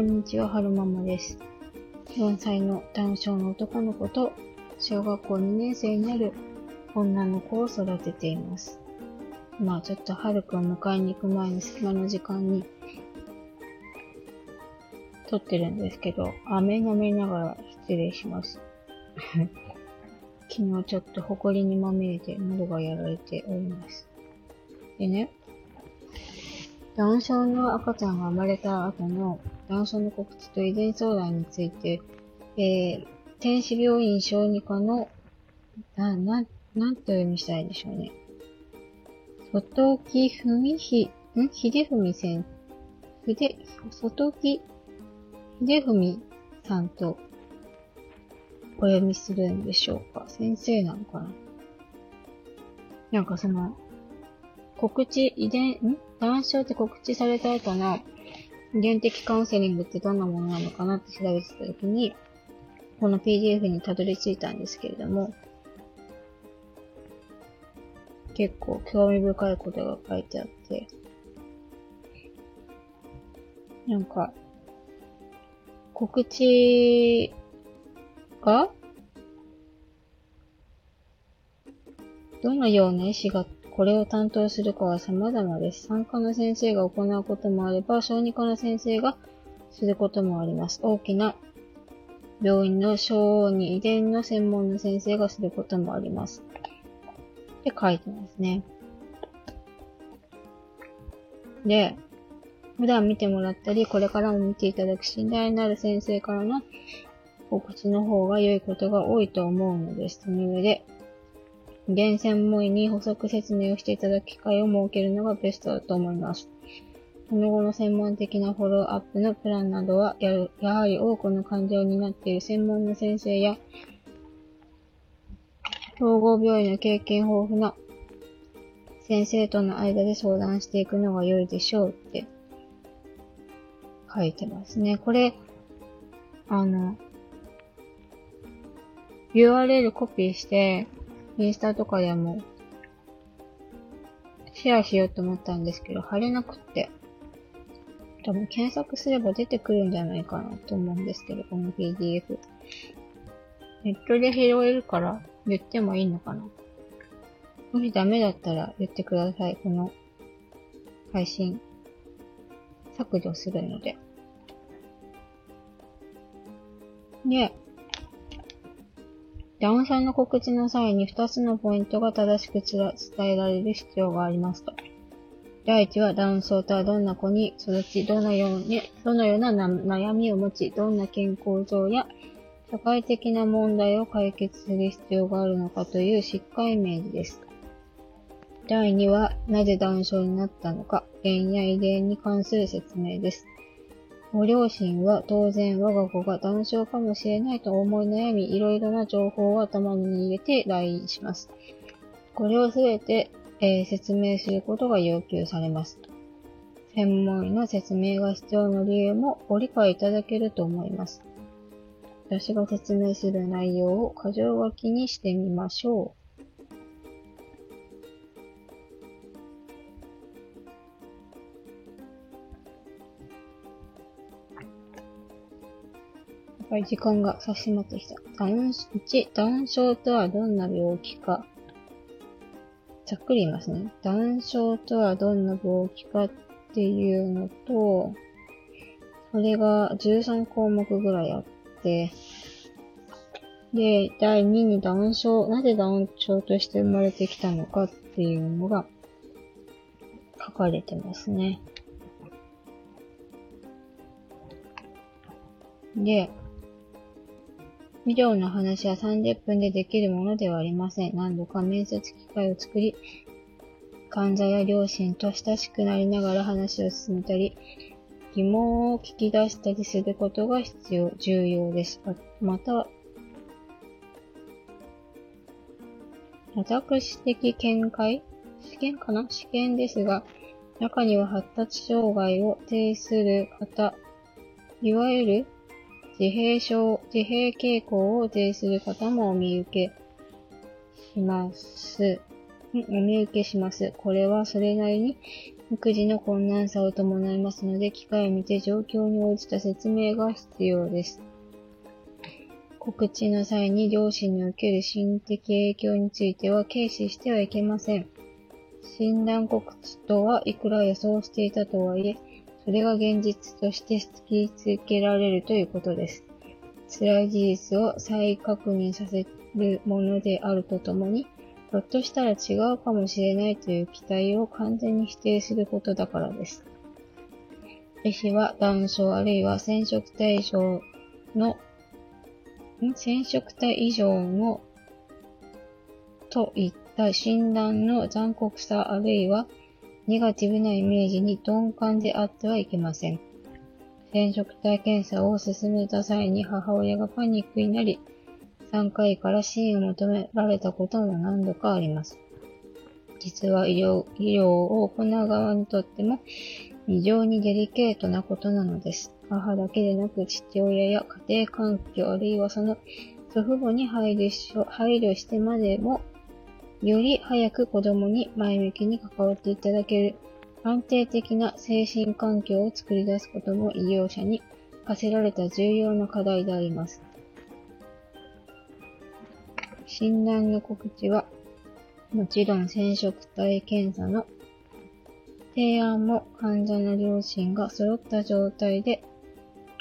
こんにちは、はるままです。4歳の男性の男の子と、小学校2年生になる女の子を育てています。まあちょっとはるくん迎えに行く前の隙間の時間に、撮ってるんですけど、飴飲みながら失礼します。昨日ちょっと埃にまみれて喉がやられております。でね、ダウン症の赤ちゃんが生まれた後のダウン症の告知と遺伝相談について、えー、天使病院小児科の、な、な、なんて読みしたいでしょうね。外木文ひ、ん？秀文先、筆、外木秀文さんとお読みするんでしょうか。先生なのかな。なんかその、告知、遺伝、ん？男症って告知された後の遺伝的カウンセリングってどんなものなのかなって調べてたときに、この PDF にたどり着いたんですけれども、結構興味深いことが書いてあって、なんか、告知がどのような医師がこれを担当するかは様々です。産科の先生が行うこともあれば、小児科の先生がすることもあります。大きな病院の小児遺伝の専門の先生がすることもあります。って書いてますね。で、普段見てもらったり、これからも見ていただく信頼のある先生からの告知の方が良いことが多いと思うのです。その上で、現専門医に補足説明をしていただく機会を設けるのがベストだと思います。その後の専門的なフォローアップのプランなどは、ややはり多くの患者を担っている専門の先生や、統合病院の経験豊富な先生との間で相談していくのが良いでしょうって書いてますね。これ、あの、URL コピーして、インスタとかでもシェアしようと思ったんですけど、貼れなくって。多分検索すれば出てくるんじゃないかなと思うんですけど、この PDF。ネットで拾えるから言ってもいいのかなもしダメだったら言ってください。この配信削除するので。で、ダウン症の告知の際に2つのポイントが正しく伝えられる必要がありますと。第一はダウン症とはどんな子に育ち、どのように、どのような悩みを持ち、どんな健康上や社会的な問題を解決する必要があるのかという疾患イメージです。第二は、なぜダウン症になったのか、原因や遺伝に関する説明です。ご両親は当然我が子がダウン症かもしれないと思い悩み、いろいろな情報を頭に入れて来院します。これをすべて、えー、説明することが要求されます。専門医の説明が必要な理由もご理解いただけると思います。私が説明する内容を箇条書きにしてみましょう。ぱり時間が差し迫ってきた。ダウン、1、ダウン症とはどんな病気か。ざっくり言いますね。ダウン症とはどんな病気かっていうのと、それが13項目ぐらいあって、で、第2にダウン症、なぜダウン症として生まれてきたのかっていうのが書かれてますね。で、医療の話は30分でできるものではありません。何度か面接機会を作り、患者や両親と親しくなりながら話を進めたり、疑問を聞き出したりすることが必要、重要です。また、私的見解試験かな？試験ですが、中には発達障害を呈する方、いわゆる自閉症、自閉傾向を呈する方もお見受けします。お見受けします。これはそれなりに育児の困難さを伴いますので、機会を見て状況に応じた説明が必要です。告知の際に両親における心的影響については軽視してはいけません。診断告知とはいくら予想していたとはいえ、それが現実として突きつけられるということです。辛い事実を再確認させるものであるとともに、ひょっとしたら違うかもしれないという期待を完全に否定することだからです。医師は断症あるいは染色体異常の、染色体異常のといった診断の残酷さあるいはネガティブなイメージに鈍感であってはいけません。染色体検査を進めた際に母親がパニックになり、3回から支援を求められたことも何度かあります。実は医療医療を行う側にとっても非常にデリケートなことなのです。母だけでなく父親や家庭環境あるいはその祖父母に配慮し配慮してまでもより早く子供に前向きに関わっていただける安定的な精神環境を作り出すことも医療者に課せられた重要な課題であります。診断の告知は、もちろん染色体検査の提案も患者の両親が揃った状態で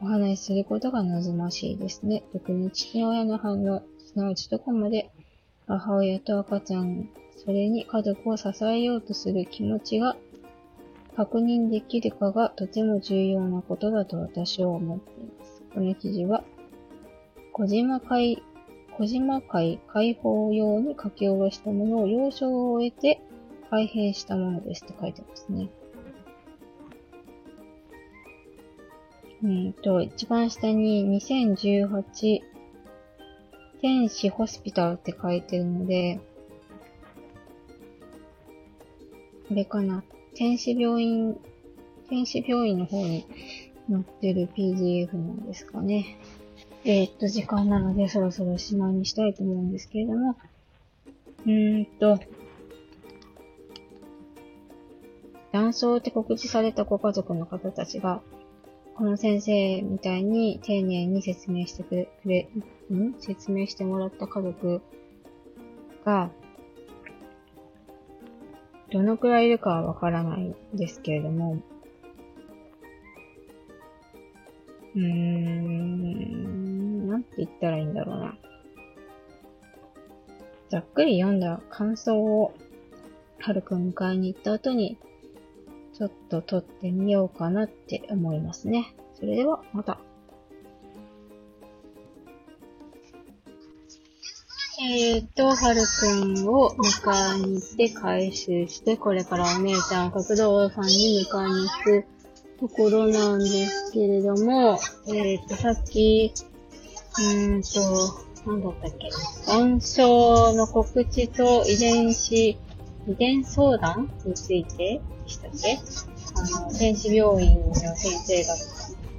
お話しすることが望ましいですね。特に父親の反応、すなわちどこまで母親と赤ちゃん、それに家族を支えようとする気持ちが確認できるかがとても重要なことだと私は思っています。この記事は、小島会、小島会解放用に書き下ろしたものを了承を得て改変したものですって書いてますね。うんと、一番下に2018天使ホスピタルって書いてるので、これかな。天使病院、天使病院の方に載ってる PDF なんですかね。えー、っと、時間なのでそろそろおしまいにしたいと思うんですけれども、うーんと、断層って告知されたご家族の方たちが、この先生みたいに丁寧に説明してくれ、ん？説明してもらった家族が、どのくらいいるかはわからないですけれども、うーん、なんて言ったらいいんだろうな。ざっくり読んだ感想を、はるくん迎えに行った後に、ちょっと撮ってみようかなって思いますね。それでは、また。えーと、はるくんを迎えに行って回収して、これからお姉ちゃん角道さんに迎えに行くところなんですけれども、えーと、さっき、うーんと、なんだったっけ、暗症の告知と遺伝子、遺伝相談についてでしたっけ？あの、天使病院の先生が、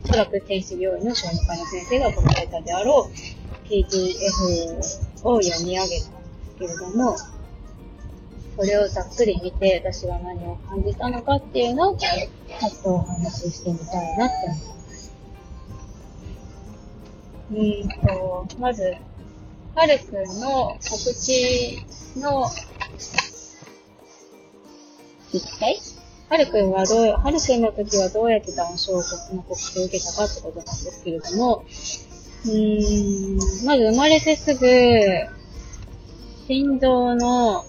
おそらく天使病院の小児科の先生が書かれたであろう PDF を読み上げたんですけれども、それをざっくり見て、私が何を感じたのかっていうのを、ちょっとお話ししてみたいなって思います。うんと、まず、はるくんの告知の実態はるくんはどう、はるくんの時はどうやってダウン症の告知を受けたかってことなんですけれども、うーん、まず生まれてすぐ、心臓の、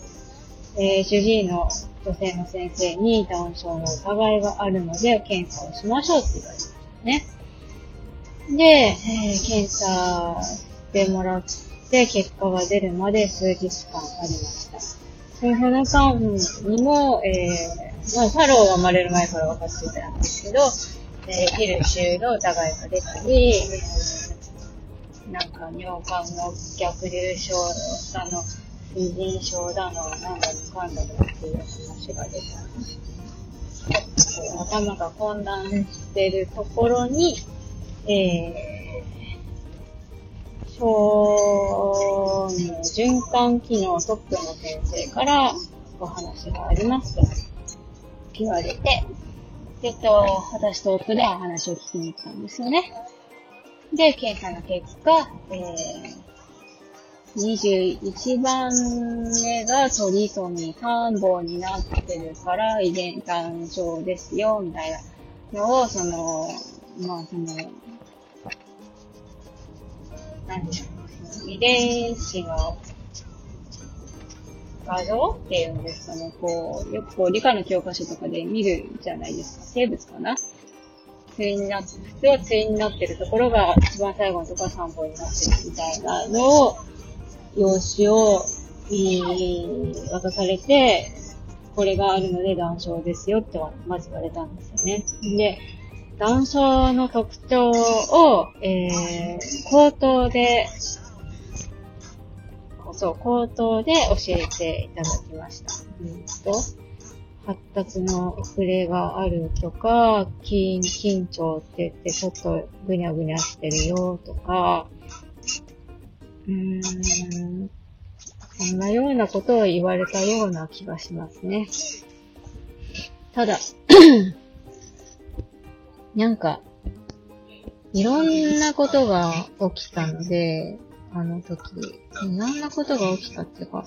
えー、主治医の女性の先生にダウン症の疑いがあるので、検査をしましょうって言われましたね。で、えー、検査してもらって、結果が出るまで数日間ありました。その間にも、えー、まあ、太郎が生まれる前から分かっていたんですけど、えー、ヒルシュの疑いが出たり、なんか尿管の逆流症だの、水腎症だの、なんだのかんだのっていう話が出たり、頭が混乱してるところに、えー、小の循環機能トップの先生からお話がありました。言われて、えっと、私と夫でお話を聞きに行ったんですよね。で、検査の結果、えー、21番目がトリソミ3本になってるから遺伝単症ですよ、みたいなのを、その、まあ、その、なんでしょう、遺伝子の画像っていうんですかね、こう、よくこう理科の教科書とかで見るじゃないですか。生物かな？対になって、普通は対になってるところが一番最後のところは3本になってるみたいなのを、用紙を、渡されて、これがあるので断症ですよってまず言われたんですよね。で、断症の特徴を、えー、口頭でそう、口頭で教えていただきました。うんと、発達の遅れがあるとか、緊緊張って言ってちょっとぐにゃぐにゃしてるよとか、うーん、そんなようなことを言われたような気がしますね。ただ、なんか、いろんなことが起きたので、あの時、いろんなことが起きたっていうか、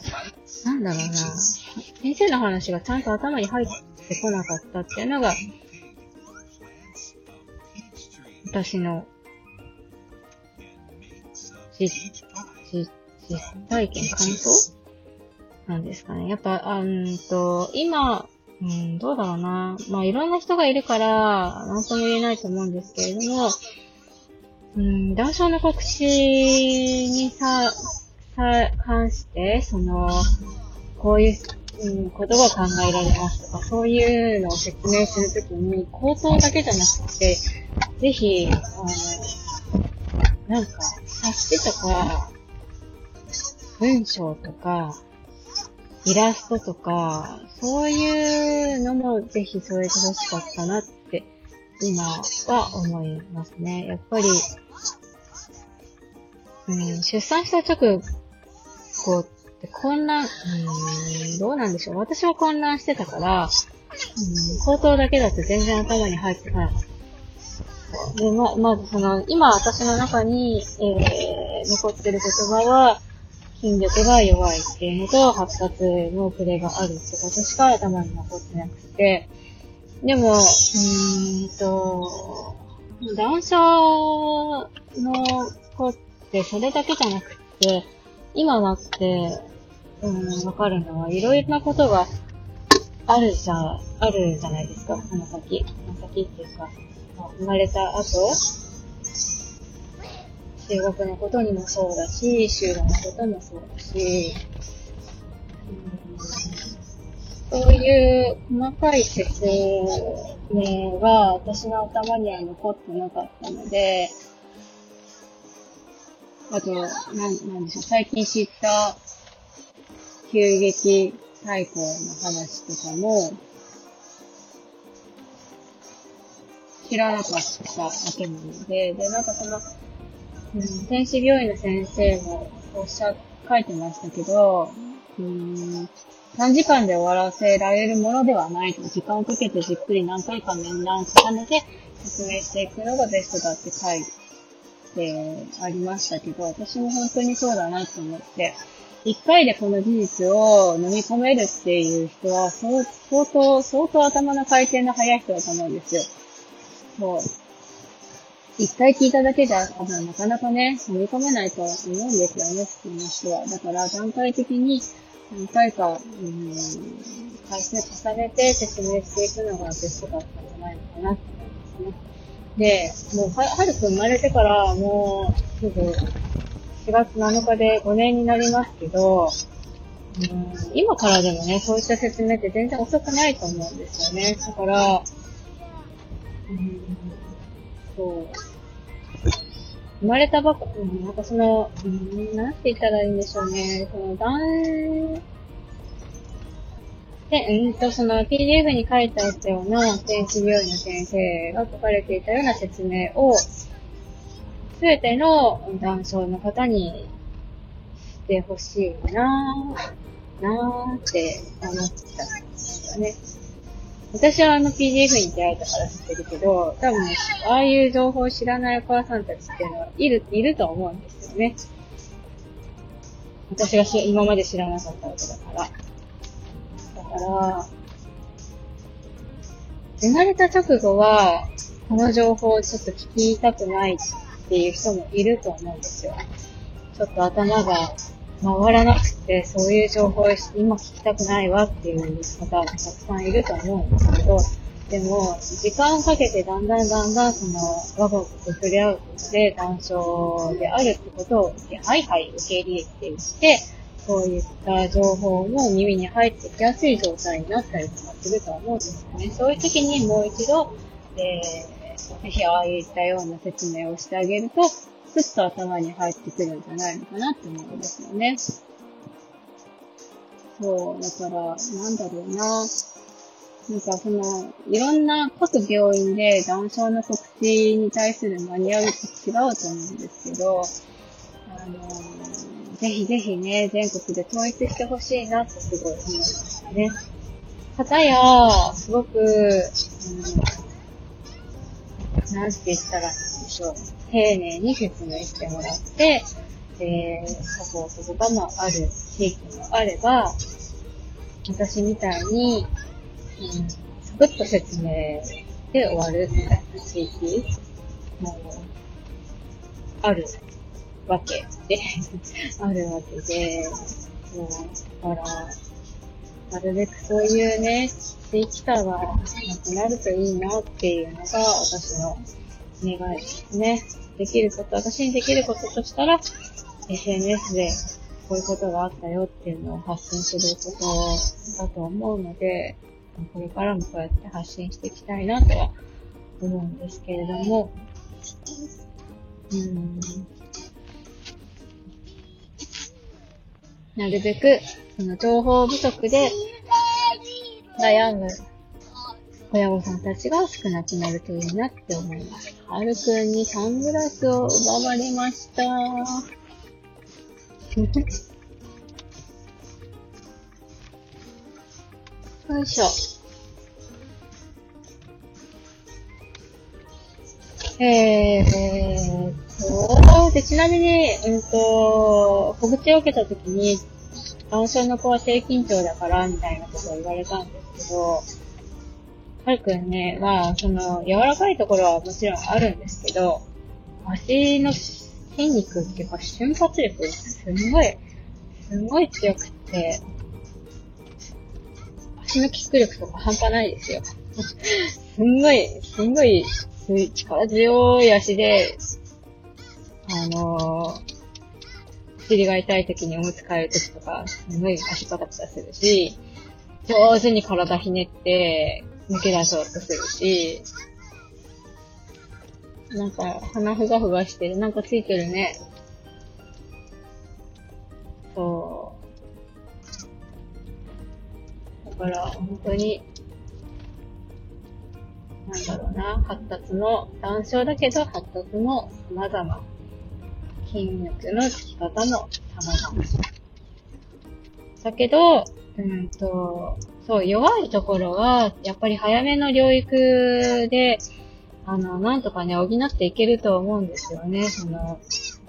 なんだろうな、先生の話がちゃんと頭に入ってこなかったっていうのが、私の実、実、実体験、感想？なんですかね。やっぱ、あんと、今、うん、どうだろうな。まあ、いろんな人がいるから、なんとも言えないと思うんですけれども、うん、談笑の告知にさ、さ、関して、その、こういう、うん、ことが考えられますとか、そういうのを説明するときに、口頭だけじゃなくて、ぜひ、あの、なんか、冊子とか、文章とか、イラストとか、そういうのもぜひ添えてほしかったなって今は思いますね。やっぱり、うん、出産した直後って混乱、うん、どうなんでしょう。私は混乱してたから、うん、口頭だけだと全然頭に入ってこなかった。で、ま、まずその、今私の中に、えー、残ってる言葉は、筋力が弱いっていうのと、発達の遅れがあるってことしか頭に残ってなくて、でも、うーんと、男性の子ってそれだけじゃなくて、今だって、うん、わかるのは、いろいろなことがあるじゃ、あるじゃないですか、この先。この先っていうか、生まれた後、中学のことにもそうだし、就労のこともそうだし、そういう細かい説明が私の頭には残ってなかったので、あと、なん、なんでしょう、最近知った急激最高の話とかも、知らなかったわけなので、で、なんかその、天使病院の先生もおっしゃ、書いてましたけど、うん、短時間で終わらせられるものではないと、時間をかけてじっくり何回か面談を重ねて説明していくのがベストだって書いてありましたけど、私も本当にそうだなと思って、一回でこの事実を飲み込めるっていう人は、相当、相当頭の回転の速い人だと思うん。ですよ。もう、一回聞いただけじゃ、多分なかなかね、飲み込めないと思うんですよね、普通の人は。だから段階的に何回か、うん、回数重ねて説明していくのがベストだったんじゃないのかなって思いますね。で、もうは、はるくん生まれてから、もう、すぐ、4月7日で5年になりますけど、うん、今からでもね、そういった説明って全然遅くないと思うんですよね。だから、うん、そう。生まれたばっか、なんかその、なんて言ったらいいんでしょうね。その、男、で、うんと、その PDF に書いてあったような、天使病院の先生が書かれていたような説明を、すべての男性の方にしてほしいなぁ、なぁって思ったんですよね。私はあの PDF に出会えたから知ってるけど、多分、ああいう情報を知らないお母さんたちっていうのはいる、いると思うんですよね。私が今まで知らなかったわけだから。だから、生まれた直後は、この情報をちょっと聞きたくないっていう人もいると思うんですよ。ちょっと頭が回らなくて、そういう情報を今聞きたくないわっていう方がたくさんいると思うんですけど、でも、時間をかけてだんだんだんだんその、我が子と触れ合うことで、断症であるってことを、はいはい受け入れていって、そういった情報も耳に入ってきやすい状態になったりとかすると思うんですよね。そういう時にもう一度、えー、ぜひああいったような説明をしてあげると、ふっと頭に入ってくるんじゃないのかなって思うんですよね。そう、だから、なんだろうな。なんかその、いろんな各病院で断症の告知に対するマニュアルって違うと思うんですけど、あのー、ぜひぜひね、全国で統一してほしいなってすごい思いましたね。かたや、すごく、うん、なんて言ったらいいんでしょう。丁寧に説明してもらって、えー、サポートとかもある地域もあれば、私みたいに、うん、サクッと説明で終わるみたいな地域もあるわけで、あるわけで、そう、だから、なるべくそういうね、地域差がなくなるといいなっていうのが私の願いですね。できること、私にできることとしたら、SNS でこういうことがあったよっていうのを発信することだと思うので、これからもこうやって発信していきたいなとは思うんですけれども、うん、なるべく、その情報不足で悩む親御さんたちが少なくなるといいなって思います。はるくんにサングラスを奪われました。よいしょ。えー、と、で、ちなみに、うんと、告知を受けたときに、男性の子は低緊張だから、みたいなことを言われたんですけど、はるくんね、まあ、その、柔らかいところはもちろんあるんですけど、足の筋肉っていうか瞬発力すんごい、すんごい強くって、足のキック力とか半端ないですよ。すんごい、すんごい力強い足で、あのー、尻が痛い時におむつ替える時とか、すごい足パタパタするし、上手に体ひねって、抜け出そうとするし、なんか、鼻ふがふがしてる。なんかついてるね。そう。だから、本当に、なんだろうな、発達の、断症だけど発達も様々。筋肉のつき方も様々。だけど、うんと、そう、弱いところは、やっぱり早めの療育で、あの、なんとかね、補っていけると思うんですよね。その、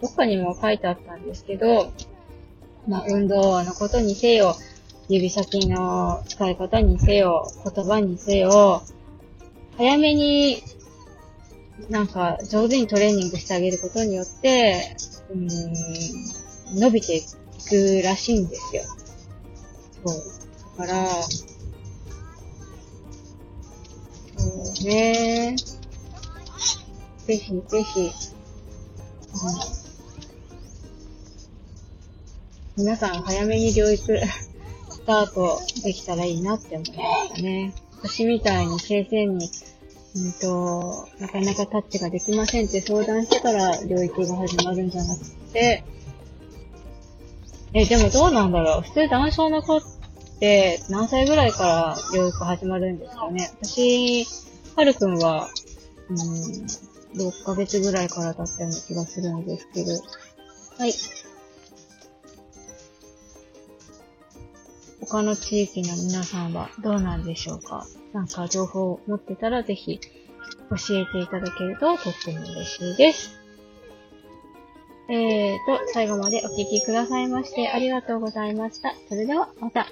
どっかにも書いてあったんですけど、まあ、運動のことにせよ、指先の使い方にせよ、言葉にせよ、早めに、なんか、上手にトレーニングしてあげることによって、うん、伸びていくらしいんですよ。そう。だから、そうね。ぜひぜひ、うん、皆さん早めに療育 スタートできたらいいなって思いましたね。私みたいに先生に、うんと、なかなかタッチができませんって相談してから療育が始まるんじゃなくて、え、でもどうなんだろう普通男性の子って何歳ぐらいから療育始まるんですかね私、はるくんは、うん、6ヶ月ぐらいからだったような気がするんですけど。はい。他の地域の皆さんはどうなんでしょうかなんか情報を持ってたらぜひ教えていただけるととっても嬉しいです。えーと、最後までお聴きくださいましてありがとうございました。それではまた。